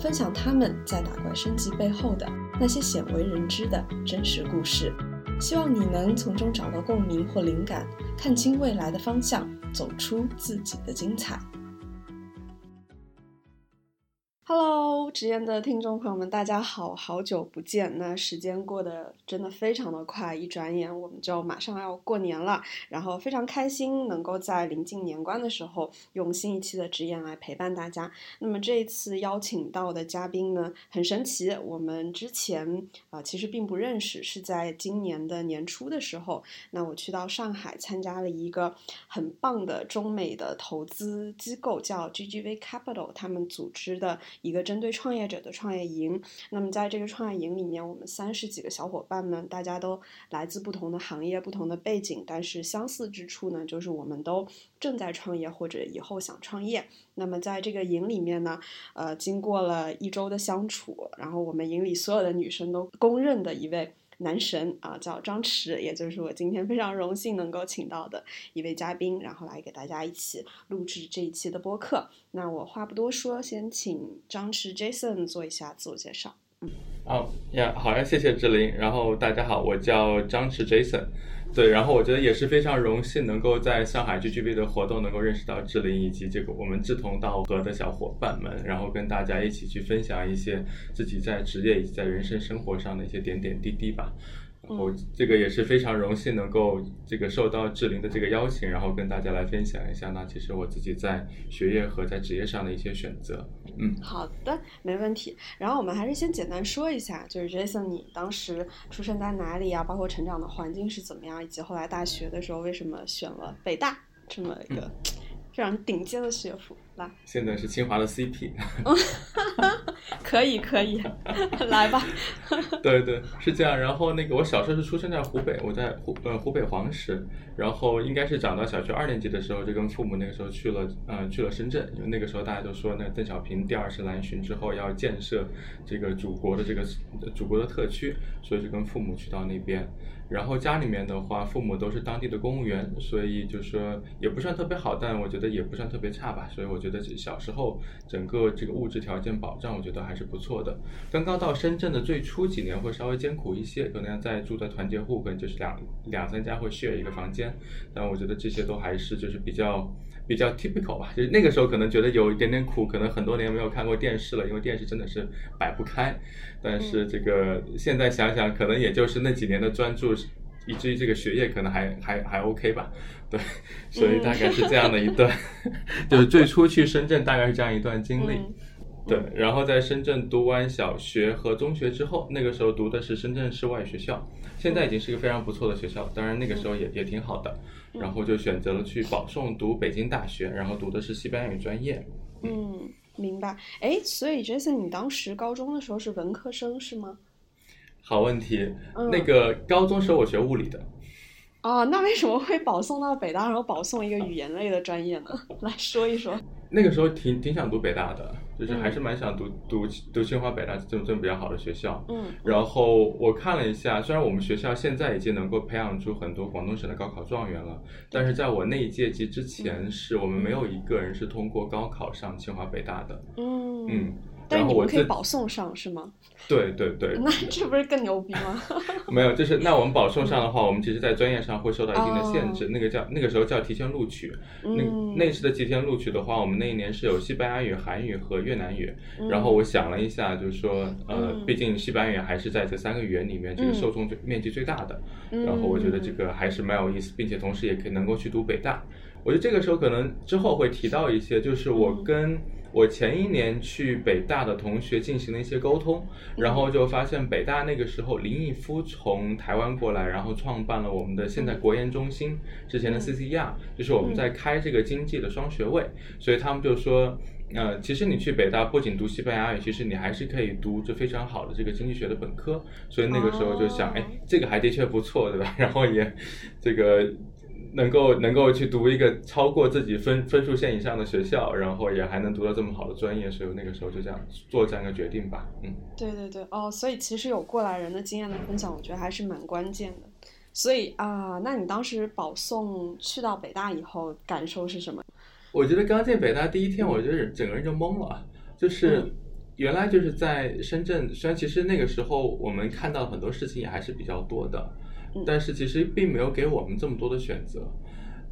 分享他们在打怪升级背后的那些鲜为人知的真实故事。希望你能从中找到共鸣或灵感，看清未来的方向，走出自己的精彩。Hello，直言的听众朋友们，大家好，好久不见。那时间过得真的非常的快，一转眼我们就马上要过年了。然后非常开心能够在临近年关的时候，用新一期的直言来陪伴大家。那么这一次邀请到的嘉宾呢，很神奇。我们之前啊其实并不认识，是在今年的年初的时候，那我去到上海参加了一个很棒的中美的投资机构，叫 GGV Capital，他们组织的。一个针对创业者的创业营，那么在这个创业营里面，我们三十几个小伙伴们，大家都来自不同的行业、不同的背景，但是相似之处呢，就是我们都正在创业或者以后想创业。那么在这个营里面呢，呃，经过了一周的相处，然后我们营里所有的女生都公认的一位。男神啊，叫张弛，也就是我今天非常荣幸能够请到的一位嘉宾，然后来给大家一起录制这一期的播客。那我话不多说，先请张弛 Jason 做一下自我介绍。嗯，好呀，好呀，谢谢志玲。然后大家好，我叫张弛 Jason。对，然后我觉得也是非常荣幸能够在上海 GGB 的活动能够认识到志玲以及这个我们志同道合的小伙伴们，然后跟大家一起去分享一些自己在职业以及在人生生活上的一些点点滴滴吧。我这个也是非常荣幸能够这个受到志玲的这个邀请，然后跟大家来分享一下呢，其实我自己在学业和在职业上的一些选择。嗯，好的，没问题。然后我们还是先简单说一下，就是 Jason，你当时出生在哪里啊？包括成长的环境是怎么样，以及后来大学的时候为什么选了北大这么一个非常顶尖的学府。来，现在是清华的 CP。可以可以，来吧。对对，是这样。然后那个，我小时候是出生在湖北，我在湖呃湖北黄石。然后应该是长到小学二年级的时候，就跟父母那个时候去了呃去了深圳，因为那个时候大家都说，那邓小平第二次南巡之后要建设这个祖国的这个祖国的特区，所以就跟父母去到那边。然后家里面的话，父母都是当地的公务员，所以就说也不算特别好，但我觉得也不算特别差吧。所以我觉得小时候整个这个物质条件保障，我觉得还是不错的。刚刚到深圳的最初几年会稍微艰苦一些，可能在住在团结户，可能就是两两三家会 share 一个房间。但我觉得这些都还是就是比较比较 typical 吧。就是那个时候可能觉得有一点点苦，可能很多年没有看过电视了，因为电视真的是摆不开。但是这个现在想想，可能也就是那几年的专注。以至于这个学业可能还还还 OK 吧，对，所以大概是这样的一段，就是最初去深圳大概是这样一段经历，对，然后在深圳读完小学和中学之后，那个时候读的是深圳市外学校，现在已经是一个非常不错的学校，当然那个时候也也挺好的，然后就选择了去保送读北京大学，然后读的是西班牙语专业。嗯，明白。哎，所以 Jason，你当时高中的时候是文科生是吗？好问题，那个高中时候我学物理的。哦，那为什么会保送到北大，然后保送一个语言类的专业呢？来说一说。那个时候挺挺想读北大的，就是还是蛮想读读读清华北大这种这种比较好的学校。嗯。然后我看了一下，虽然我们学校现在已经能够培养出很多广东省的高考状元了，但是在我那一届及之前，是我们没有一个人是通过高考上清华北大的。嗯。嗯。但是你们可以保送上是吗？对对对，那这不是更牛逼吗？没有，就是那我们保送上的话，我们其实，在专业上会受到一定的限制。那个叫那个时候叫提前录取。那那次的提前录取的话，我们那一年是有西班牙语、韩语和越南语。然后我想了一下，就是说，呃，毕竟西班牙语还是在这三个语言里面这个受众最面积最大的。然后我觉得这个还是蛮有意思，并且同时也可以能够去读北大。我觉得这个时候可能之后会提到一些，就是我跟。我前一年去北大的同学进行了一些沟通，然后就发现北大那个时候林毅夫从台湾过来，然后创办了我们的现在国研中心，之前的 CCER，就是我们在开这个经济的双学位，所以他们就说。呃，其实你去北大不仅读西班牙语，其实你还是可以读这非常好的这个经济学的本科。所以那个时候就想，哎，这个还的确不错，对吧？然后也这个能够能够去读一个超过自己分分数线以上的学校，然后也还能读到这么好的专业，所以那个时候就这样做这样一个决定吧。嗯，对对对，哦，所以其实有过来人的经验的分享，我觉得还是蛮关键的。所以啊，那你当时保送去到北大以后，感受是什么？我觉得刚进北大第一天，我觉得整个人就懵了，就是原来就是在深圳，虽然其实那个时候我们看到很多事情也还是比较多的，但是其实并没有给我们这么多的选择。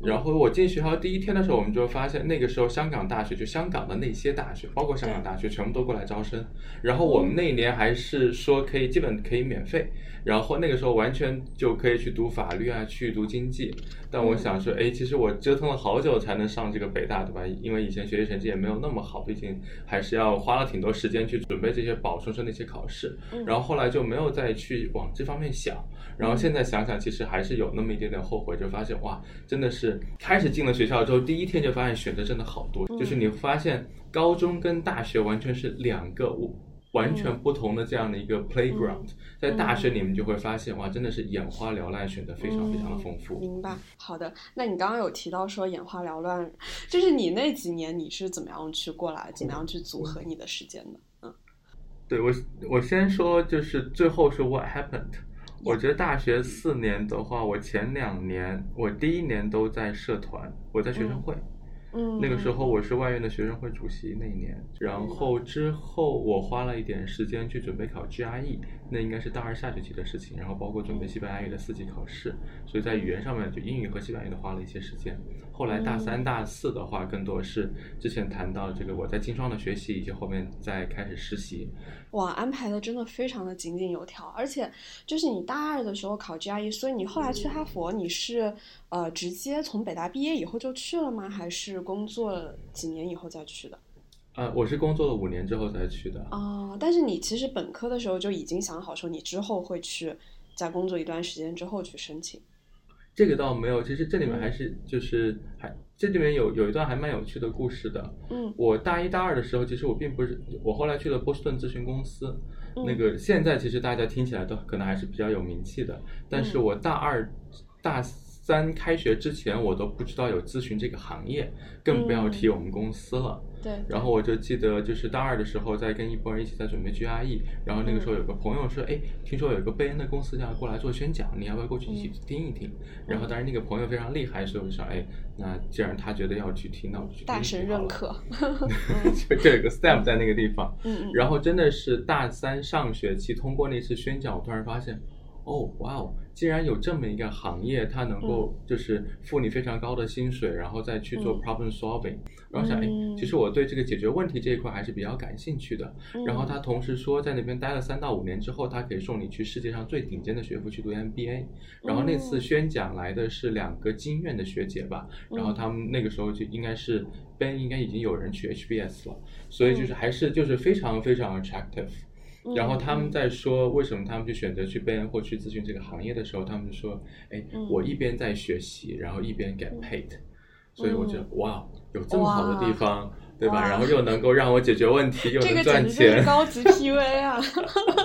然后我进学校第一天的时候，我们就发现那个时候香港大学就香港的那些大学，包括香港大学，全部都过来招生。然后我们那一年还是说可以基本可以免费，然后那个时候完全就可以去读法律啊，去读经济。但我想说，哎，其实我折腾了好久才能上这个北大，对吧？因为以前学习成绩也没有那么好，毕竟还是要花了挺多时间去准备这些保送生的一些考试。然后后来就没有再去往这方面想。然后现在想想，其实还是有那么一点点后悔，就发现哇，真的是开始进了学校之后，第一天就发现选择真的好多，就是你发现高中跟大学完全是两个完全不同的这样的一个 playground，在大学里面就会发现哇，真的是眼花缭乱，选择非常非常的丰富。明白。好的，那你刚刚有提到说眼花缭乱，就是你那几年你是怎么样去过来，怎么样去组合你的时间的？嗯，对我我先说，就是最后是 what happened。我觉得大学四年的话，我前两年，我第一年都在社团，我在学生会，嗯，那个时候我是外院的学生会主席那一年，然后之后我花了一点时间去准备考 GRE，那应该是大二下学期的事情，然后包括准备西班牙语的四级考试，所以在语言上面就英语和西班牙语都花了一些时间。后来大三、大四的话，更多是之前谈到这个我在金双的学习，以及后面再开始实习。哇，安排的真的非常的井井有条，而且就是你大二的时候考 GRE，所以你后来去哈佛，你是呃直接从北大毕业以后就去了吗？还是工作几年以后再去的？呃，我是工作了五年之后才去的。哦，但是你其实本科的时候就已经想好说你之后会去在工作一段时间之后去申请。这个倒没有，其实这里面还是就是还这里面有有一段还蛮有趣的故事的。嗯，我大一大二的时候，其实我并不是我后来去了波士顿咨询公司，那个现在其实大家听起来都可能还是比较有名气的，但是我大二大三开学之前，我都不知道有咨询这个行业，更不要提我们公司了。对，然后我就记得，就是大二的时候，在跟一波人一起在准备 GRE，然后那个时候有个朋友说，哎，听说有一个贝恩的公司要过来做宣讲，你要不要过去一起听一听？然后当然那个朋友非常厉害，所以我就想，哎，那既然他觉得要去听，那我就去。大神认可。就这有个 STEM 在那个地方，嗯嗯。然后真的是大三上学期通过那次宣讲，我突然发现。哦，哇哦！既然有这么一个行业，它能够就是付你非常高的薪水，然后再去做 problem solving，然后想，哎，其实我对这个解决问题这一块还是比较感兴趣的。然后他同时说，在那边待了三到五年之后，他可以送你去世界上最顶尖的学府去读 MBA。然后那次宣讲来的是两个经院的学姐吧，然后他们那个时候就应该是 Ben 应该已经有人去 HBS 了，所以就是还是就是非常非常 attractive。然后他们在说为什么他们去选择去贝恩或去咨询这个行业的时候，他们就说：“哎，我一边在学习，然后一边 get paid，所以我觉得哇，有这么好的地方，对吧？然后又能够让我解决问题，又能赚钱，高级 PV 啊！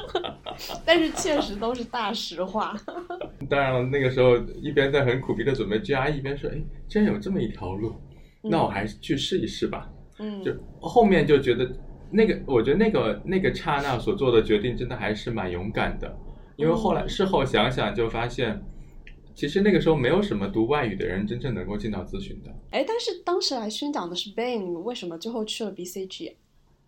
但是确实都是大实话。当然了，那个时候一边在很苦逼的准备 GRE，一边说：哎，居然有这么一条路，那我还是去试一试吧。嗯，就后面就觉得。那个，我觉得那个那个刹那所做的决定，真的还是蛮勇敢的，因为后来事后想想，就发现，其实那个时候没有什么读外语的人真正能够进到咨询的。哎，但是当时来宣讲的是 Ben，为什么最后去了 BCG？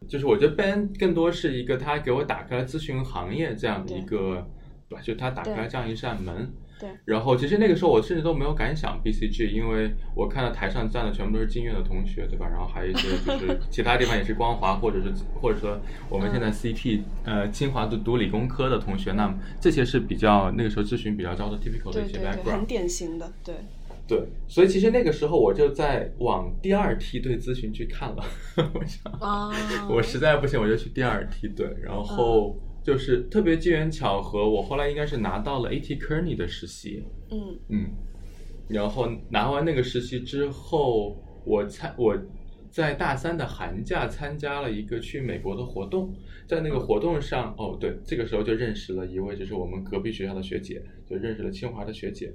就是我觉得 Ben 更多是一个他给我打开了咨询行业这样的一个，对吧？就他打开了这样一扇门。对，然后其实那个时候我甚至都没有敢想 BCG，因为我看到台上站的全部都是金院的同学，对吧？然后还有一些就是其他地方也是光华，或者是或者说我们现在 CT 呃清华的读理工科的同学，那这些是比较那个时候咨询比较招的 typical 的一些 background，很典型的，对。对，所以其实那个时候我就在往第二梯队咨询去看了，我想啊，我实在不行我就去第二梯队，然后。就是特别机缘巧合，我后来应该是拿到了 AT Kearney 的实习。嗯嗯，然后拿完那个实习之后，我参我在大三的寒假参加了一个去美国的活动，在那个活动上，哦，对，这个时候就认识了一位就是我们隔壁学校的学姐，就认识了清华的学姐。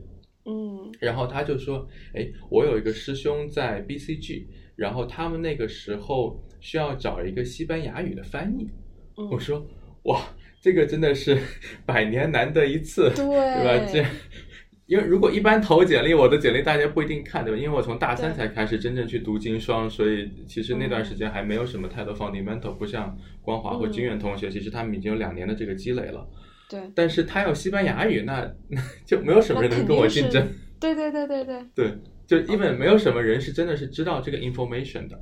嗯然后他就说：“哎，我有一个师兄在 BCG，然后他们那个时候需要找一个西班牙语的翻译。”我嗯，说：“哇，这个真的是 百年难得一次，对对吧？这 因为如果一般投简历，我的简历大家不一定看，对吧？因为我从大三才开始真正去读金双，所以其实那段嗯时间还没有什么太多 fundamental，不像光华或嗯金远同学，其实他们已经有两年的这个积累了。对，但是他要西班牙语，那那就没有什么人能跟我竞争。对对对对对，对，就因为没有什么人是真的是知道这个 information 的。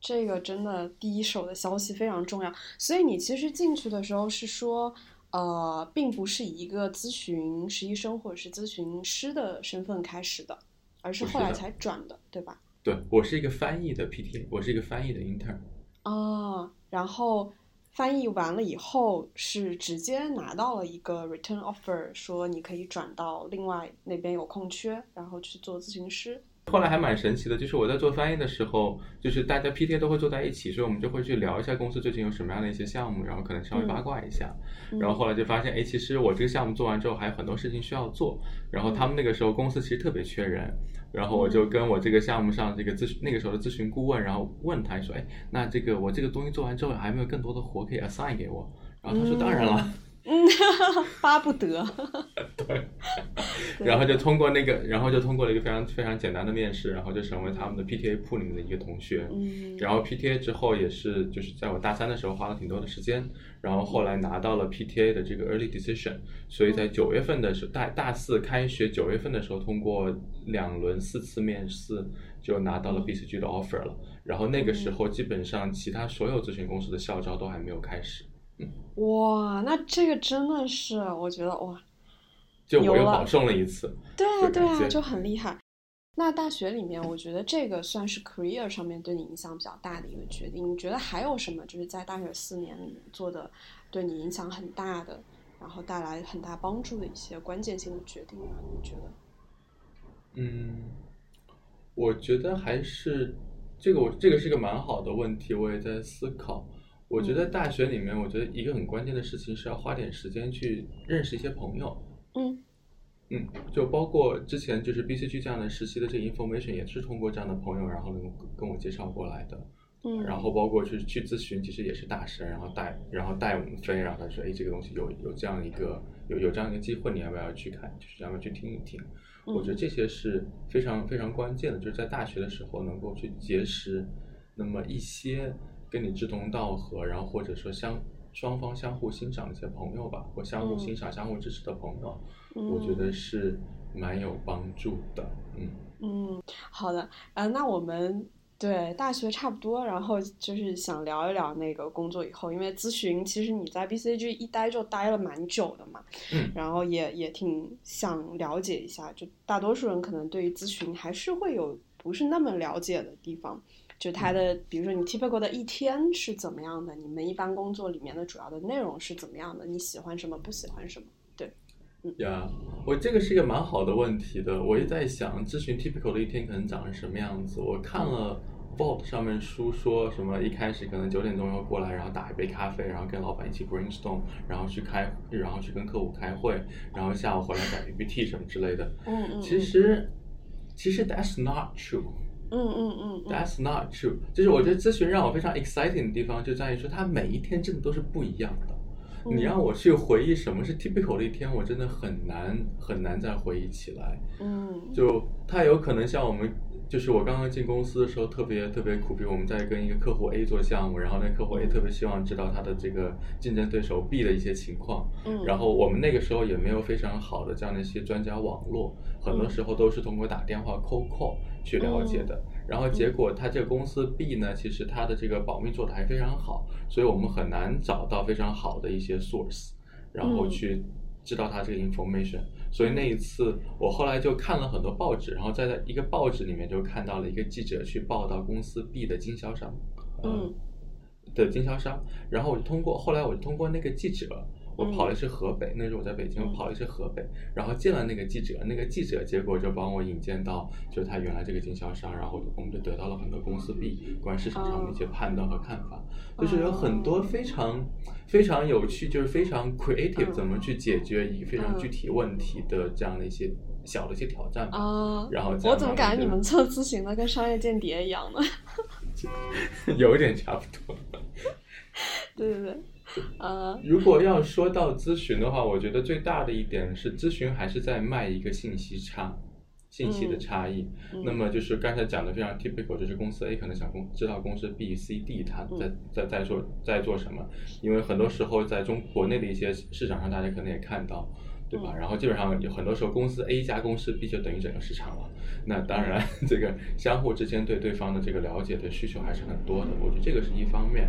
这个真的第一手的消息非常重要。所以你其实进去的时候是说，呃，并不是以一个咨询实习生或者是咨询师的身份开始的，而是后来才转的，对吧？对我是一个翻译的 PTA，我是一个翻译的 intern。啊，然后翻译完了以后是直接拿到了一个 return offer，说你可以转到另外那边有空缺，然后去做咨询师。后来还蛮神奇的，就是我在做翻译的时候，就是大家 PTA 都会坐在一起，所以我们就会去聊一下公司最近有什么样的一些项目，然后可能稍微八卦一下。然后后来就发现，哎，其实我这个项目做完之后还有很多事情需要做。然后他们那个时候公司其实特别缺人，然后我就跟我这个项目上这个咨询那个时候的咨询顾问，然后问他说，哎，那这个我这个东西做完之后，还有没有更多的活可以 assign 给我？然后他说，当然了。嗯，巴不得。对，然后就通过那个，然后就通过了一个非常非常简单的面试，然后就成为他们的 PTA 铺里面的一个同学。嗯，然后 PTA 之后也是，就是在我大三的时候花了挺多的时间，然后后来拿到了 PTA 的这个 early decision，所以在九月份的时候，大大四开学九月份的时候，通过两轮四次面试就拿到了 BCG 的 offer 了。然后那个时候基本上其他所有咨询公司的校招都还没有开始，哇，那这个真的是，我觉得哇，就我又保送了一次。对啊对啊，就很厉害。那大学里面，我觉得这个算是 career 上面对你影响比较大的一个决定。你觉得还有什么就是在大学四年里面做的对你影响很大的，然后带来很大帮助的一些关键性的决定吗？你觉得？嗯，我觉得还是这个我这个是个蛮好的问题，我也在思考。我觉得大学里面，我觉得一个很关键的事情是要花点时间去认识一些朋友。嗯嗯，就包括之前就是 BCG 这样的实习的这个 information 也是通过这样的朋友，然后能跟我介绍过来的。嗯，然后包括去去咨询，其实也是大神，然后带然后带我们飞，然后他说，哎，这个东西有有这样一个有有这样一个机会，你要不要去看？就是要不要去听一听？我觉得这些是非常非常关键的，就是在大学的时候能够去结识那么一些跟你志同道合，然后或者说相双方相互欣赏的一些朋友吧，或相互欣赏、相互支持的朋友，我觉得是蛮有帮助的。嗯嗯，好的，呃，那我们对大学差不多，然后就是想聊一聊那个工作以后，因为咨询其实你在 BCG 一待就待了蛮久的嘛，嗯然后也也挺想了解一下，就大多数人可能对于咨询还是会有不是那么了解的地方。就他的，比如说你 typical 的一天是怎么样的？你们一般工作里面的主要的内容是怎么样的？你喜欢什么，不喜欢什么？对，呀我这个是一个蛮好的问题的。我也在想，咨询 typical 的一天可能长成什么样子。我看了 Vault 上面书说什么，一开始可能九点钟要过来，然后打一杯咖啡，然后跟老板一起 brainstorm，然后去开，然后去跟客户开会，然后下午回来改 PPT 什么之类的。嗯嗯，其实，其实 that's not true。嗯嗯嗯嗯。That's not true。就是我觉得咨询让我非常 exciting 的地方就在于说，它每一天真的都是不一样的。嗯你让我去回忆什么是 typical 的一天，我真的很难很难再回忆起来。嗯。就它有可能像我们，就是我刚刚进公司的时候特别特别苦逼，我们在跟一个客户 A 做项目，然后那客户 A 特别希望知道他的这个竞争对手 B 的一些情况，嗯，然后我们那个时候也没有非常好的这样的一些专家网络，很多时候都是通过打电话 cold call 去了解的。然后结果他这个公司 B 呢，其实它的这个保密做的还非常好，所以我们很难找到非常好的一些 source，然后去知道它这个 information。所以那一次我后来就看了很多报纸，然后在在一个报纸里面就看到了一个记者去报道公司 B 的经销商，呃嗯的经销商，然后我就通过后来我就通过那个记者，我跑的是河北，那时候我在北京，我跑的是河北，然后见了那个记者，那个记者结果就帮我引荐到，就是他原来这个经销商，然后我们就得到了很多公司币关于市场上的一些判断和看法，就是有很多非常非常有趣，就是非常 creative，怎么去解决一个非常具体问题的这样的一些。小的一些挑战啊，然后我怎么感觉你们做咨询的跟商业间谍一样呢？有点差不多。对对对，呃，如果要说到咨询的话，我觉得最大的一点是咨询还是在卖一个信息差，信息的差异。那么就是刚才讲的非常 typical，就是公司 A 可能想公知道公司 B、C、D 它在在在做在做什么，因为很多时候在中国内的一些市场上，大家可能也看到。对吧？然后基本上有很多时候，公司 A 加公司 B 就等于整个市场了。那当然，这个相互之间对对方的这个了解的需求还是很多的。我觉得这个是一方面。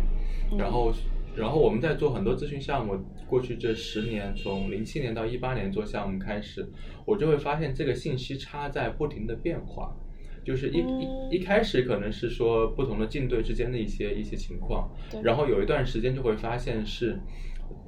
然后，然后我们在做很多咨询项目，过去这十年，从零七年到一八年做项目开始，我就会发现这个信息差在不停的变化。就是一一一开始可能是说不同的竞对之间的一些一些情况，然后有一段时间就会发现是。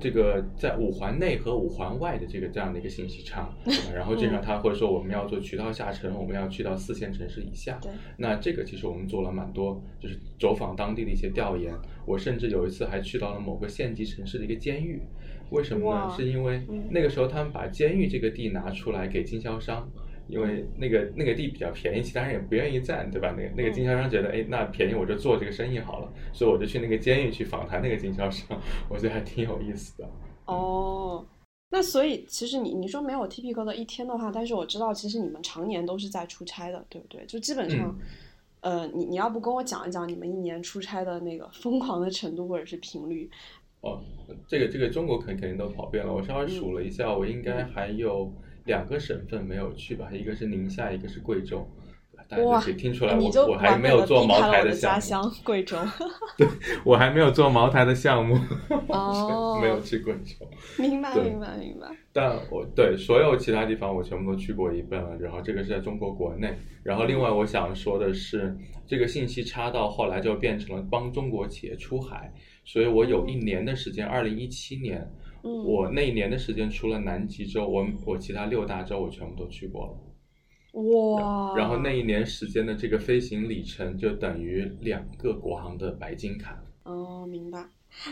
这个在五环内和五环外的这个这样的一个信息差，然后经常他会说我们要做渠道下沉，我们要去到四线城市以下。那这个其实我们做了蛮多，就是走访当地的一些调研。我甚至有一次还去到了某个县级城市的一个监狱，为什么呢？是因为那个时候他们把监狱这个地拿出来给经销商。因为那个那个地比较便宜，其他人也不愿意占，对吧？那个那个经销商觉得，哎，那便宜我就做这个生意好了，所以我就去那个监狱去访谈那个经销商，我觉得还挺有意思的。哦，那所以其实你你说没有 typical 的一天的话，但是我知道其实你们常年都是在出差的，对不对？就基本上，呃，你你要不跟我讲一讲你们一年出差的那个疯狂的程度或者是频率？哦，这个这个中国肯肯定都跑遍了，我稍微数了一下，我应该还有。两个省份没有去吧，一个是宁夏，一个是贵州。大家可以听出来，我我还没有做茅台的家乡 贵州。对，我还没有做茅台的项目，没有去贵州。明白，明白，明白。但我对所有其他地方我全部都去过一遍了，然后这个是在中国国内。然后另外我想说的是，这个信息差到后来就变成了帮中国企业出海，所以我有一年的时间，二零一七年。我那一年的时间，除了南极洲，我我其他六大洲我全部都去过了。哇！然后那一年时间的这个飞行里程就等于两个国航的白金卡。哦，明白。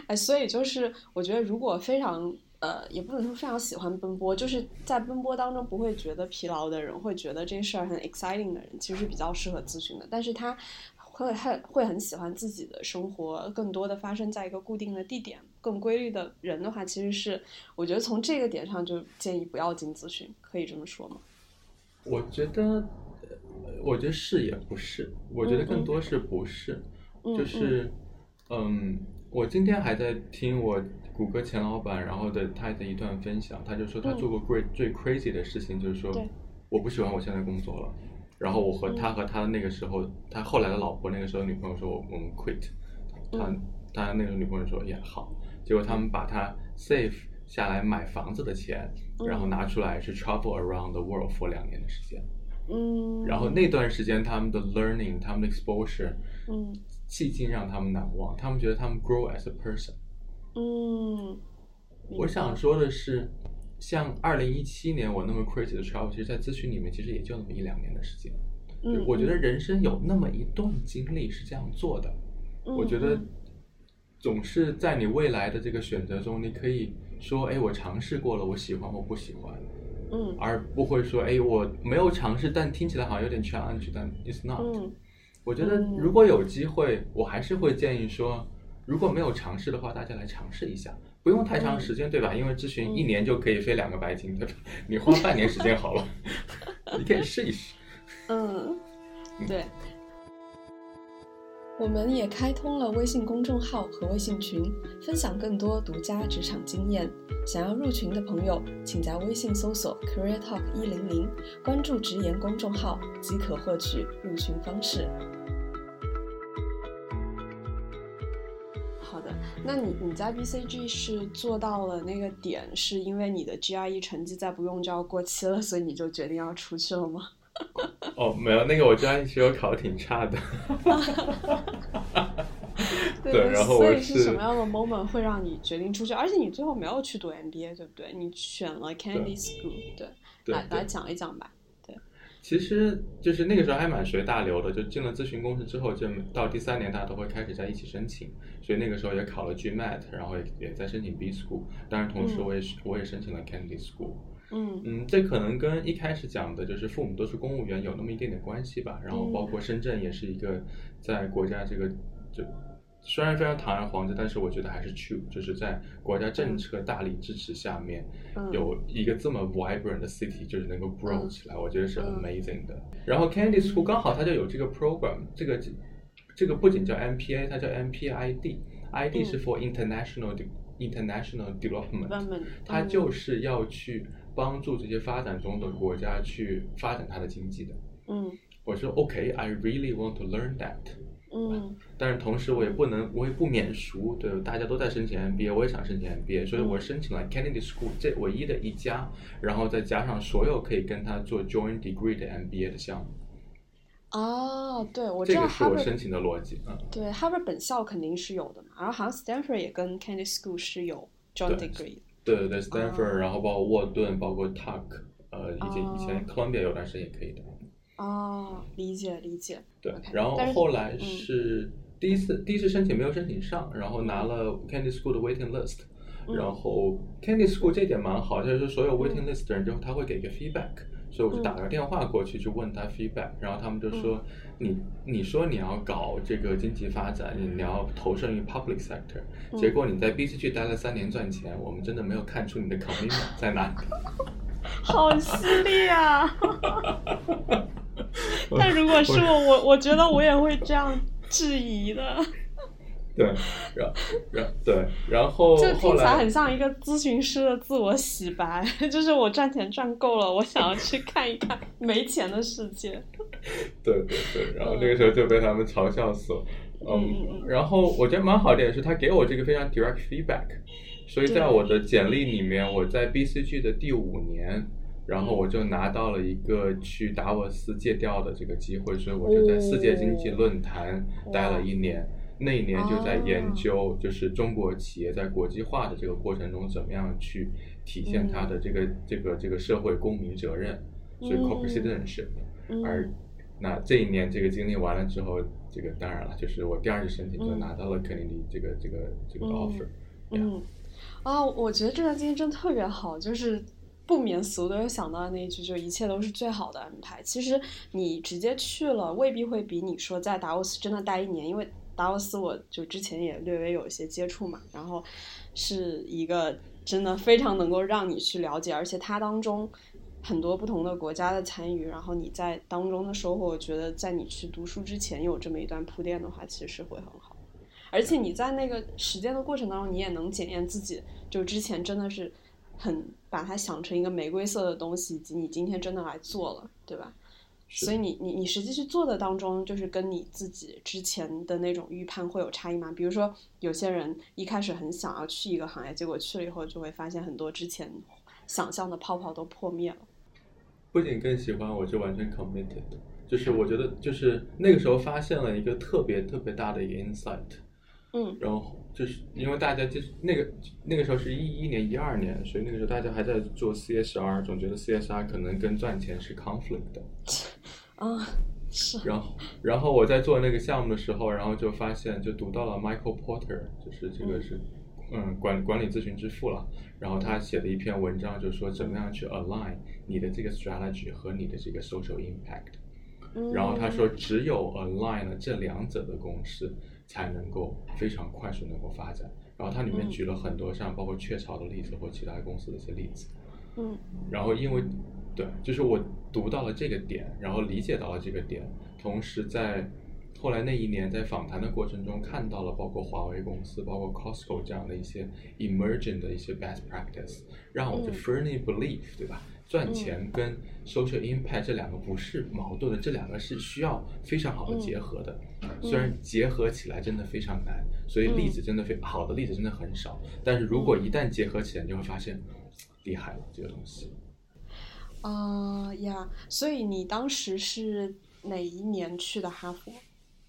哎，所以就是我觉得，如果非常呃，也不能说非常喜欢奔波，就是在奔波当中不会觉得疲劳的人，会觉得这事儿很 exciting 的人，其实比较适合咨询的。但是他。会很会很喜欢自己的生活，更多的发生在一个固定的地点，更规律的人的话，其实是我觉得从这个点上就建议不要进咨询，可以这么说吗？我觉得，我觉得是也不是，我觉得更多是不是，就是，嗯，我今天还在听我谷歌前老板，然后的他的一段分享，他就说他做过 great 最 crazy 的事情，就是说我不喜欢我现在工作了。然后我和他和他那个时候，他后来的老婆那个时候女朋友说，我我们 quit，他他那个女朋友说也好，结果他们把他 save 下来买房子的钱，然后拿出来去 travel around the world for 两年的时间，嗯，然后那段时间他们的 learning，他们的 exposure，嗯，迄今让他们难忘，他们觉得他们 grow as a person，嗯，我想说的是。像二零一七年我那么 crazy 的 travel，其实，在咨询里面其实也就那么一两年的时间。嗯，我觉得人生有那么一段经历是这样做的。我觉得总是在你未来的这个选择中，你可以说：“哎，我尝试过了，我喜欢或不喜欢。”嗯，而不会说：“哎，我没有尝试，但听起来好像有点 challenge，但 it's not。”我觉得如果有机会，我还是会建议说，如果没有尝试的话，大家来尝试一下。不用太长时间，对吧？因为咨询一年就可以飞两个白金，对吧？你花半年时间好了，你可以试一试。嗯，对。我们也开通了微信公众号和微信群，分享更多独家职场经验。想要入群的朋友，请在微信搜索 “Career Talk 一零零”，关注“直言”公众号即可获取入群方式。好的，那你你在 BCG 是做到了那个点，是因为你的 GRE 成绩再不用就要过期了，所以你就决定要出去了吗？哦，没有，那个我专业其实考的挺差的。对，然后所以是什么样的 moment 会让你决定出去？而且你最后没有去读 MBA，对不对？你选了 Kennedy School，对，来来讲一讲吧。对，其实就是那个时候还蛮随大流的，就进了咨询公司之后，就到第三年大家都会开始在一起申请，所以那个时候也考了 GMAT，然后也也在申请 B School，当然同时我也是我也申请了 Kennedy School。嗯。嗯，这可能跟一开始讲的就是父母都是公务员有那么一点点关系吧。然后包括深圳也是一个在国家这个就虽然非常堂而皇之，但是我觉得还是 true，就是在国家政策大力支持下面，有一个这么 vibrant 的 city 就是能够 grow 起来，我觉得是 amazing 的。然后 Candy School 刚好它就有这个 program，这个这个不仅叫 MPA，它叫 MPID，ID 是 for international international development，它就是要去。帮助这些发展中的国家去发展它的经济的。嗯，我说 OK，I really want to learn that。嗯，但是同时我也不能，我也不免俗，对，大家都在申请 MBA，我也想申请 MBA，所以我申请了 Kennedy School 这唯一的一家，然后再加上所有可以跟他做 joint degree 的 MBA 的项目。哦，对，我知道。这个是我申请的逻辑嗯。对，Harvard 本校肯定是有的嘛，然后好像 Stanford 也跟 Kennedy School 是有 joint degree。对对对，Stanford，然后包括沃顿，包括 Tuck，呃，以及以前 Columbia 有段时间也可以的。哦，理解理解。对，然后后来是第一次第一次申请没有申请上，然后拿了 Kennedy School 的 waiting list，然后 Kennedy School 这点蛮好，就是所有 waiting list 的人之后他会给一个 feedback。所以我就打个电话过去，去问他 feedback，然后他们就说，你你说你要搞这个经济发展，你要投身于 public sector，结果你在 B C G 待了三年赚钱，我们真的没有看出你的 commitment 在哪里。好犀利啊！但如果是我，我我觉得我也会这样质疑的。对，然然对，然后这听起来很像一个咨询师的自我洗白，就是我赚钱赚够了，我想要去看一看没钱的世界。对对对，然后那个时候就被他们嘲笑死了。嗯，然后我觉得蛮好一点是，他给我这个非常 direct feedback，所以在我的简历里面，我在 BCG 的第五年，然后我就拿到了一个去达沃斯借调的这个机会，所以我就在世界经济论坛待了一年。那一年就在研究，就是中国企业在国际化的这个过程中，怎么样去体现它的这个这个这个社会公民责任，所以 corporate citizenship。而那这一年这个经历完了之后，这个当然了，就是我第二次申请就拿到了肯尼迪这个这个这个 offer。嗯，啊，我觉得这段经历真的特别好，就是不免俗的又想到那一句，就一切都是最好的安排。其实你直接去了，未必会比你说在达沃斯真的待一年，因为。达沃斯，我就之前也略微有一些接触嘛，然后是一个真的非常能够让你去了解，而且它当中很多不同的国家的参与，然后你在当中的收获，我觉得在你去读书之前有这么一段铺垫的话，其实是会很好。而且你在那个实践的过程当中，你也能检验自己，就之前真的是很把它想成一个玫瑰色的东西，以及你今天真的来做了，对吧？所以你你你实际去做的当中，就是跟你自己之前的那种预判会有差异吗？比如说，有些人一开始很想要去一个行业，结果去了以后就会发现很多之前想象的泡泡都破灭了。不仅更喜欢，我就完全 committed。就是我觉得，就是那个时候发现了一个特别特别大的一个 insight。嗯。然后就是因为大家就是那个那个时候是一一年一二年，所以那个时候大家还在做 CSR，总觉得 CSR 可能跟赚钱是 conflict 的。啊，是。然后，然后我在做那个项目的时候，然后就发现，就读到了 Michael Porter，就是这个是，嗯，管管理咨询之父了。然后他写的一篇文章，就是说怎么样去 align 你的这个 strategy 和你的这个 social impact。然后他说，只有 align 了这两者的公式，才能够非常快速能够发展。然后他里面举了很多像包括雀巢的例子或其他公司的一些例子。嗯。然后因为。对，就是我读到了这个点，然后理解到了这个点，同时在后来那一年在访谈的过程中看到了包括华为公司、包括 Costco 这样的一些 emerging 的一些 best practice，让我就 firmly believe，对吧？赚钱跟 social impact 这两个不是矛盾的，这两个是需要非常好的结合的。虽然结合起来真的非常难，所以例子真的非好的例子真的很少。但是如果一旦结合起来，你就会发现厉害了这个东西。啊呀，所以你当时是哪一年去的哈佛？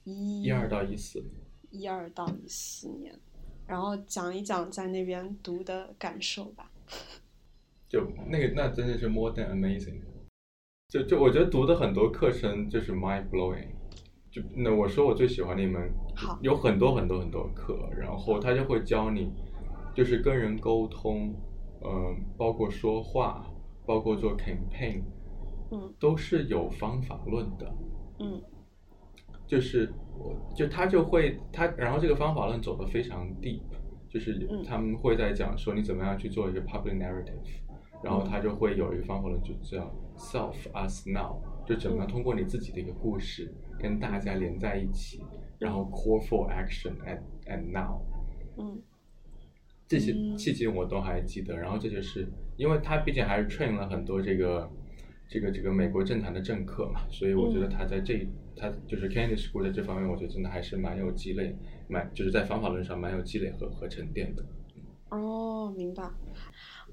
一一二到一四。一二到一四年，然后讲一讲在那边读的感受吧。就那个，那真的是 more than amazing。就就我觉得读的很多课程就是 mind blowing。就那我说我最喜欢的一门，好，有很多很多很多课，然后他就会教你，就是跟人沟通，嗯，包括说话，包括做 campaign，嗯。都是有方法论的。嗯。就是我就他就会他，然后这个方法论走得非常 deep，就是嗯。他们会在讲说你怎么样去做一个 public narrative，然后他就会有一个方法论就叫 self us now，就怎么样嗯。通过你自己的一个故事跟大家连在一起，然后 call for action and and now，嗯这些嗯契机我都还记得，然后这就是因为他毕竟还是 train 了很多这个这个这个美国政坛的政客嘛，所以我觉得嗯他在这他就是 Kennedy School 在这方面，我觉得真的还是蛮有积累，蛮就是在方法论上蛮有积累和和沉淀的。哦，明白。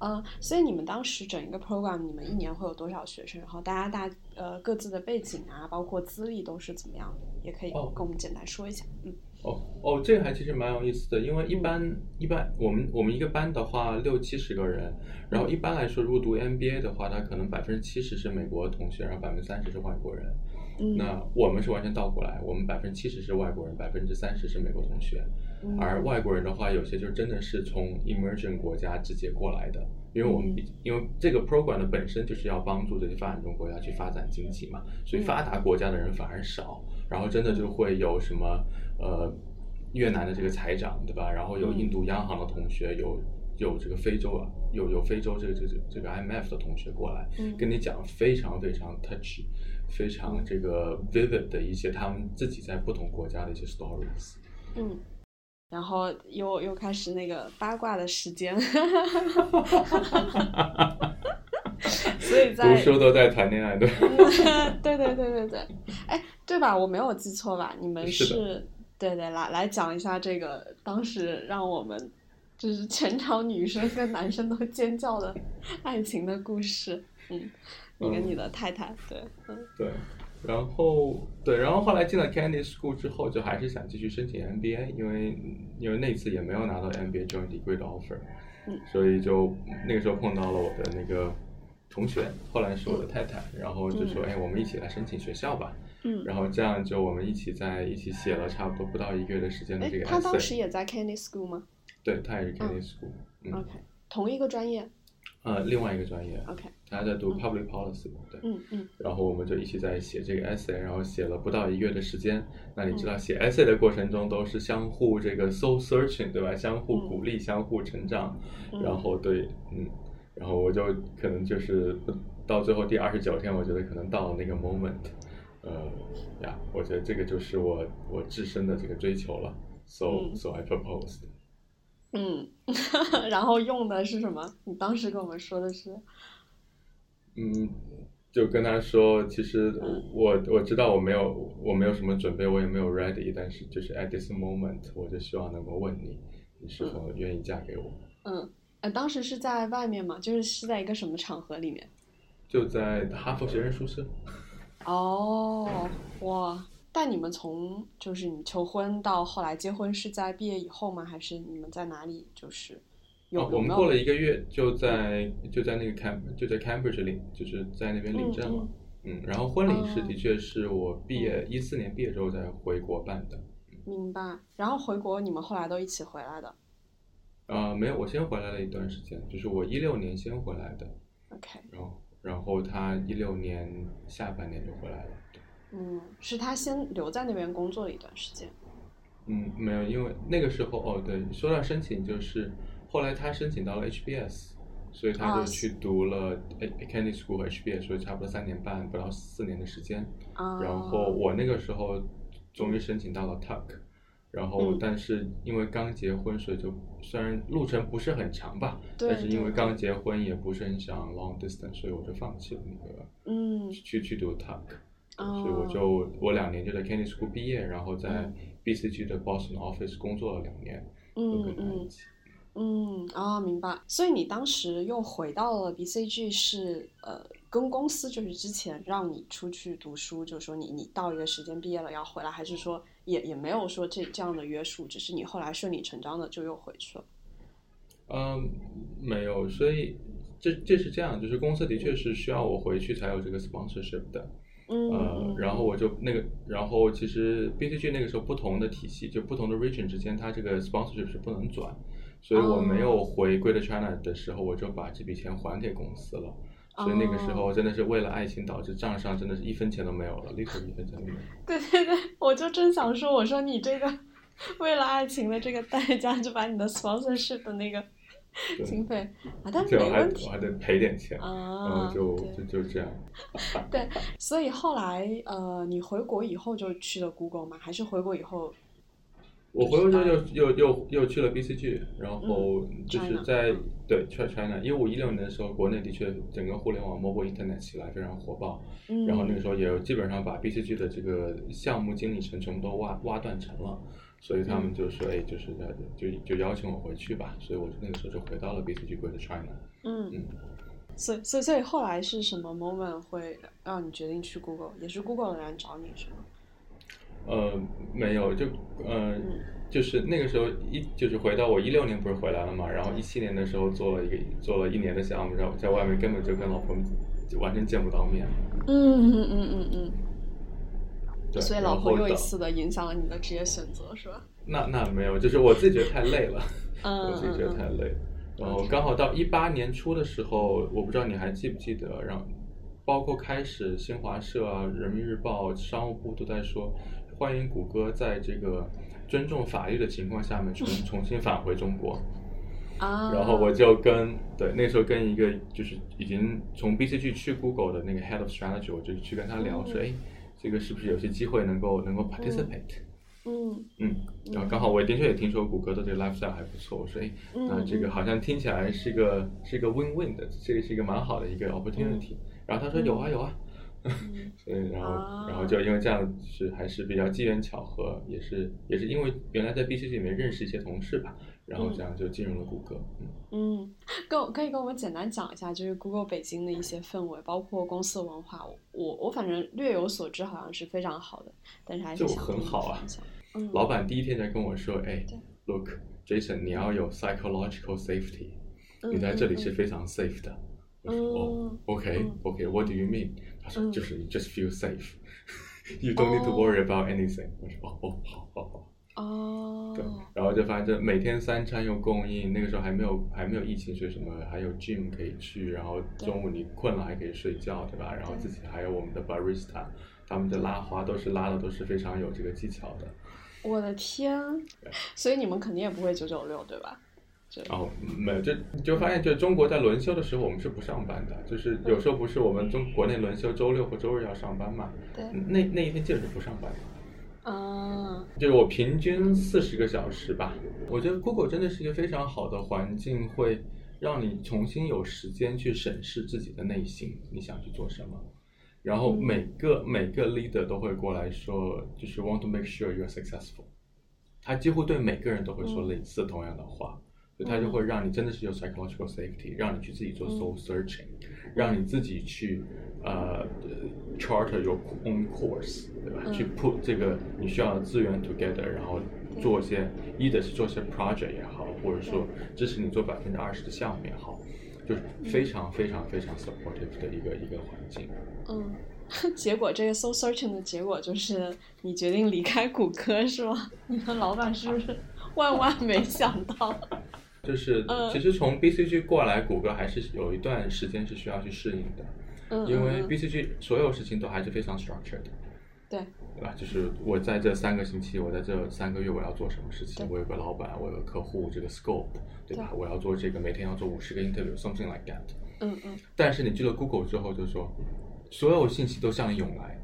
呃，所以你们当时整一个 program，你们一年会有多少学生？然后大家大呃各自的背景啊，包括资历都是怎么样的？也可以哦跟我们简单说一下。嗯哦哦，这个还其实蛮有意思的，因为一般、一般我们我们一个班的话六七十个人，然后一般来说如果读 MBA 的话，他可能百分之七十是美国同学，然后百分之三十是外国人。嗯，那我们是完全倒过来，我们百分之七十是外国人，百分之三十是美国同学。嗯而外国人的话，有些就真的是从 emerging 国家直接过来的，因为我们嗯、因为这个 program 的本身就是要帮助这些发展中国家去发展经济嘛，所以嗯。发达国家的人反而少，然后真的就会有什么呃越南的这个财长对吧？然后有嗯。印度央行的同学，有有这个非洲啊，有有非洲这个这个这个 IMF 的同学过来，嗯。跟你讲非常非常 touch，非常这个 vivid 的一些他们自己在不同国家的一些 stories。嗯，然后又又开始那个八卦的时间，所以在读书都在谈恋爱，对吧？嗯对对对对对，哎，对吧？我没有记错吧？你们是是，对对，来来讲一下这个当时让我们就是全场女生跟男生都尖叫的爱情的故事。嗯，你跟你的太太，对，嗯对，然后对，然后后来进了 Kennedy School 之后，就还是想继续申请 MBA，因为因为那次也没有拿到 MBA joint degree 的 offer，嗯所以就那个时候碰到了我的那个同学，后来是我的太太，然后就说，哎，我们一起来申请学校吧，嗯，然后这样就我们一起在一起写了差不多不到一个月的时间的这个，哎他当时也在 Candy School 吗？对，他也是 Kennedy School，嗯，？OK，同一个专业呃，另外一个专业，？OK，他在读 public policy，对。嗯嗯然后我们就一起在写这个 essay，然后写了不到一个月的时间。那你知嗯道写 essay 的过程中都是相互这个 soul searching，对吧？相互嗯鼓励，相互成长。嗯然后对，嗯，然后我就可能就是不到最后第二十九天，我觉得可能到了那个 moment，呃呀，我觉得这个就是我我自身的这个追求了。So、嗯 so I proposed。嗯，然后用的是什么？你当时跟我们说的是，嗯，就跟他说，其实嗯我我知道我没有我没有什么准备，我也没有 ready，但是就是 at this moment，我就希望能够问你，你是否愿意嫁给我？嗯，呃，当时是在外面嘛？就是是在一个什么场合里面？就在哈佛学生宿舍。哦，哇！但你们从就是你求婚到后来结婚是在毕业以后吗？还是你们在哪里？就是有、哦我们过了一个月就在就在那个 Cam 就在 Cambridge 领，就是在那边领证了。嗯然后婚礼是哦的确是我毕业一四年毕业之后再回国办的。明白。然后回国你们后来都一起回来的。啊、没有，我先回来了一段时间，就是我一六年先回来的，OK，然后然后他一六年下半年就回来了。对嗯，是他先留在那边工作了一段时间。嗯，没有，因为那个时候哦，对，说到申请，就是后来他申请到了 HBS，所以他啊就去读了 A Kennedy School 和 HBS，所以差不多三年半，不到四年的时间。啊。然后我那个时候终于申请到了 Tuck，然后嗯但是因为刚结婚，所以就虽然路程不是很长吧，对但是因为刚结婚也不是很想 long distance，所以我就放弃了那个嗯，去去读 Tuck。哦所以我就我两年就在 Kennedy School 毕业，然后在嗯 BCG 的 Boston office 工作了两年，嗯嗯。嗯啊，明白。所以你当时又回到了 BCG，是呃跟公司就是之前让你出去读书，就是说你你到一个时间毕业了要回来，还是说也也没有说这这样的约束，只是你后来顺理成章的就又回去了。嗯，没有，所以这这是这样，就是公司的确是需要我回去才有这个 sponsorship 的。嗯呃，然后我就那个，然后其实 BCG 那个时候不同的体系，就不同的 region 之间，它这个 sponsorship 是不能转，所以我没有回 Greater China 的时候，我就把这笔钱还给公司了。所以那个时候真的是为了爱情，导致账上真的是一分钱都没有了，立刻一分钱都没有。对对对，我就正想说，我说你这个 为了爱情的这个代价，就把你的 sponsorship 的那个对 经费啊，但是就还没问题我还得赔点钱，然啊后。就就就这样。对，所以后来呃，你回国以后就去了 Google 吗？还是回国以后？我回国之后又又又又去了 BCG，然后就是在嗯对 China 一五一六年的时候，国内的确整个互联网 mobile internet 起来非常火爆，嗯，然后那个时候也基本上把 BCG 的这个项目经理层全部都挖挖断层了，所以他们就说，哎，就是就就邀请我回去吧，所以我就那个时候就回到了 BCG Greater China。嗯嗯，所以所以所以后来是什么 moment 会让你决定去 Google？也是 Google 的人找你是吗？呃，没有，就呃，嗯就是那个时候一就是回到我一六年不是回来了嘛，然后一七年的时候做了一个做了一年的项目，然后在外面根本就跟老婆就完全见不到面。嗯嗯嗯嗯嗯。对，所以老婆又一次的影响了你的职业选择，是吧？那那没有，就是我自己觉得太累了，嗯我自己觉得太嗯累。然后刚好到一八年初的时候，我不知道你还记不记得，让包括开始新华社啊、人民日报、商务部都在说，欢迎谷歌在这个尊重法律的情况下面重重新返回中国。啊。然后我就跟对那时候跟一个就是已经从 BCG 去 Google 的那个 Head of Strategy，我就去跟他聊说，嗯哎，这个是不是有些机会能够能够 participate？嗯。嗯，然后刚好我的确也听说谷歌的这个 lifestyle 还不错，我说哎，嗯那这个好像听起来是一个是一个 win win 的，这个是一个蛮好的一个 opportunity。然后他说有啊有啊，嗯。所以然后啊。然后就因为这样是还是比较机缘巧合，也是也是因为原来在 BCG 里面认识一些同事吧，然后这样就进入了谷歌。嗯，嗯，跟我可以跟我们简单讲一下，就是 Google 北京的一些氛围，包括公司文化。我我我反正略有所知，好像是非常好的，但是还是就很好啊。嗯，老板第一天就跟我说，哎，Look Jason，你要有 psychological safety，嗯你在这里嗯是非常 safe 的。我说哦嗯，OK 嗯 OK，What do you mean？他说嗯就是 just feel safe。You don't need to 哦 worry about anything。我说哦哦好好好，哦，对，然后就发现每天三餐又供应，那个时候还没有还没有疫情，所以什么还有 gym 可以去，然后中午你困了还可以睡觉，对吧？然后自己还有我们的 barista，他们的拉花都是拉的都是非常有这个技巧的。我的天！所以你们肯定也不会九九六，对吧？就然后没有，就就发现，就中国在轮休的时候，我们是不上班的，就是有时候不是我们中国内轮休周六或周日要上班嘛，对，那那一天基本是不上班的，啊，就是我平均四十个小时吧。我觉得 Google 真的是一个非常好的环境，会让你重新有时间去审视自己的内心，你想去做什么。然后嗯每个、每个 leader 都会过来说，就是 want to make sure you're successful。他几乎对每个人都会说嗯类似同样的话，所以他就会让你真的是有 psychological safety，让你去自己做 soul searching，、让你自己去呃 charter your own course，对吧？嗯去 put 这个你需要的资源 together，然后做一些，either 是做些 project 也好，或者说支持你做百分之二十的项目也好，就是非常非常非常 supportive 的一个一个环境。嗯，结果这个 soul searching 的结果就是你决定离开谷歌是吗？你的老板是不是万万没想到？就是嗯其实从 BCG 过来，谷歌还是有一段时间是需要去适应的，嗯，因为 BCG 所有事情都还是非常 structured 的。对，对吧？就是我在这三个星期，我在这三个月我要做什么事情？我有个老板，我有个客户，这个 scope，对吧？对我要做这个，每天要做五十个 interview，something like that。嗯嗯但是你去了 Google 之后，就说所有信息都向你涌来，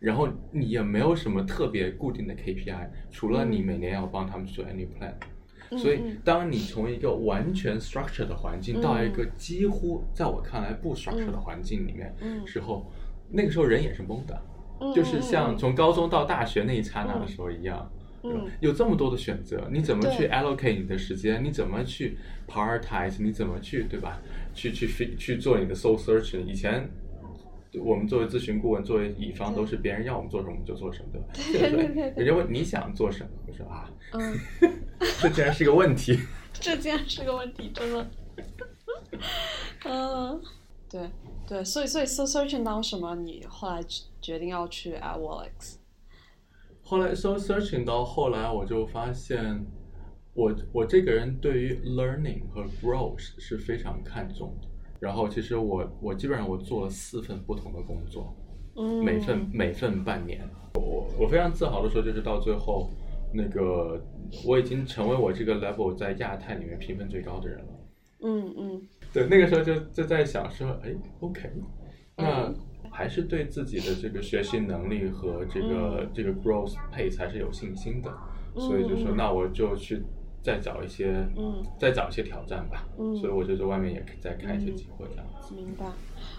然后你也没有什么特别固定的 KPI，除了你每年要帮他们做 annual plan。嗯，所以嗯，当你从一个完全 structure 的环境到一个嗯几乎在我看来不 structure 的环境里面嗯时候，那个时候人也是懵的。嗯就是像嗯从高中到大学那一刹那的时候一样，嗯有这么多的选择，你怎么去 allocate 你的时间？你怎么去 prioritize？你怎么去对吧？去去 fi- 去做你的 soul searching？以前我们作为咨询顾问，作为乙方，都是别人要我们做什么我们就做什么，对吧？对对对对人家问你想做什么，我说啊，嗯，这竟然是个问题。这竟然是个问题，真的。嗯，对对，所以所以 so searching 当什么？你后来决定要去 at Wallix。后来 so searching 到后来，我就发现，我我这个人对于 learning 和 growth 是非常看重的。然后其实我我基本上我做了四份不同的工作，嗯，每份每份半年。我我非常自豪的说，就是到最后，那个我已经成为我这个 level 在亚太里面评分最高的人了。嗯嗯对，那个时候就就在想说，哎，OK，那还是对自己的这个学习能力和这个、这个 growth pace 还是有信心的，所以就说，嗯那我就去再找一些，嗯再找一些挑战吧。嗯所以我就在外面也再开一些机会这样子。明白。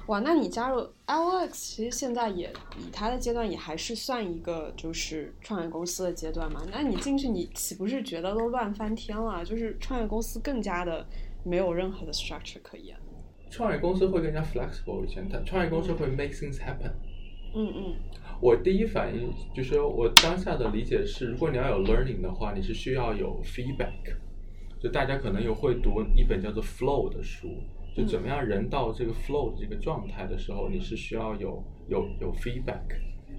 哇，那你加入 LX，其实现在也以他的阶段也还是算一个就是创业公司的阶段嘛。那你进去，你岂不是觉得都乱翻天了？就是创业公司更加的没有任何的 structure 可言。创业公司会更加 flexible 一些，它创业公司会 make things happen。嗯嗯我第一反应就是我当下的理解是，如果你要有 learning 的话，你是需要有 feedback。就大家可能有会读一本叫做 flow 的书，就怎么样人到这个 flow 的这个状态的时候，你是需要有有有 feedback。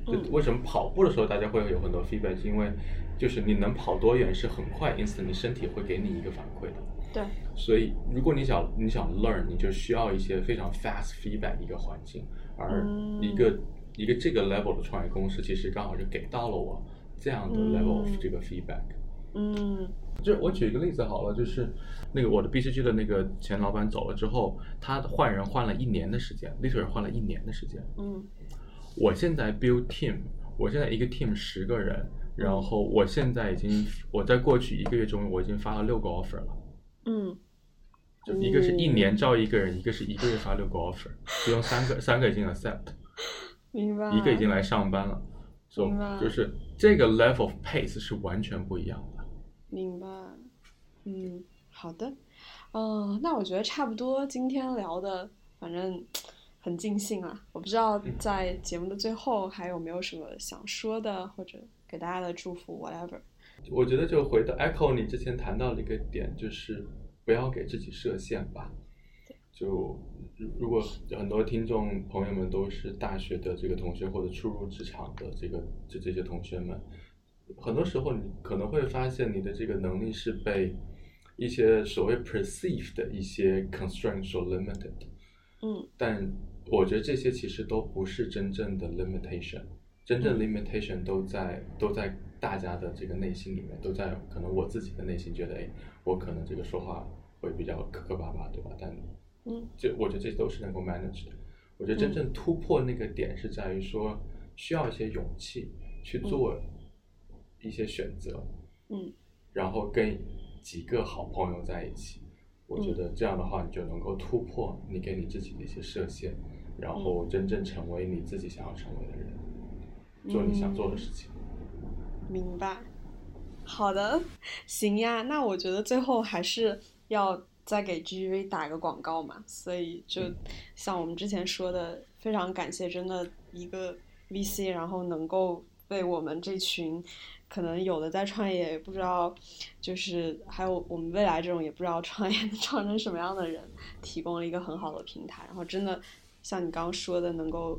就嗯为什么跑步的时候大家会有很多 feedback？是因为就是你能跑多远是很快，instant 你身体会给你一个反馈的。对，所以如果你想你想 learn，你就需要一些非常 fast feedback 的一个环境，而嗯一个、一个这个 level 的创业公司，其实刚好就给到了我这样的 level 这个 feedback。嗯就我举一个例子好了，就是那个我的 BCG 的那个前老板走了之后，他换人换了一年的时间，literally 换了一年的时间。嗯我现在 build team，我现在一个 team 十个人，然后我现在已经我在过去一个月中我已经发了六个 offer 了。嗯就一个是一年招一个人，一个是一个月发六个 offer，其中三个三个已经 accept，明白。一个已经来上班了，所明白以就是这个 level of pace 是完全不一样的。明白，嗯，好的，嗯、那我觉得差不多，今天聊的反正 很尽兴啊。我不知道在节目的最后还有没有什么想说的，或者给大家的祝福，whatever。我觉得就回到 echo 你之前谈到的一个点，就是不要给自己设限吧。就如如果很多听众朋友们都是大学的这个同学或者初入职场的这个这这些同学们，很多时候你可能会发现你的这个能力是被一些所谓 perceived 的一些 constraint 所 limited。嗯但我觉得这些其实都不是真正的 limitation，真正嗯 limitation 都在都在大家的这个内心里面，都在可能我自己的内心觉得，哎，我可能这个说话会比较磕磕巴巴，对吧？但嗯这我觉得这都是能够 manage 的。我觉得真正突破那个点是在于说，需要一些勇气去做一些选择，嗯然后跟几个好朋友在一起，我觉得这样的话，你就能够突破你给你自己的一些设限，然后真正成为你自己想要成为的人，做你想做的事情。明白。好的，行呀。那我觉得最后还是要再给 GGV 打个广告嘛，所以就像我们之前说的，非常感谢真的一个 VC，然后能够为我们这群可能有的在创业也不知道，就是还有我们未来这种也不知道创业创成什么样的人，提供了一个很好的平台。然后真的像你刚刚说的，能够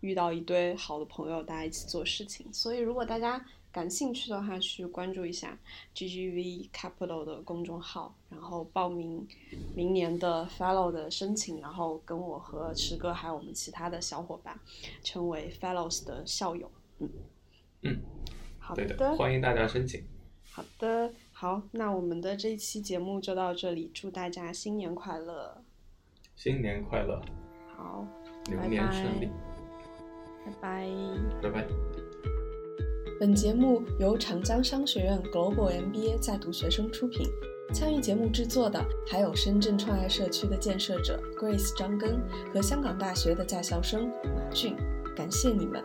遇到一堆好的朋友，大家一起做事情。所以如果大家感兴趣的话，去关注一下 GGV Capital 的公众号，然后报名明年的 Fellow 的申请，然后跟我和池哥还有我们其他的小伙伴成为 Fellows 的校友。嗯嗯，好对的，欢迎大家申请。好的，好，那我们的这一期节目就到这里，祝大家新年快乐！新年快乐，好，牛年顺利，拜拜。拜拜。本节目由长江商学院 Global MBA 在读学生出品，参与节目制作的还有深圳创业社区的建设者 Grace 张根和香港大学的在校生马俊，感谢你们。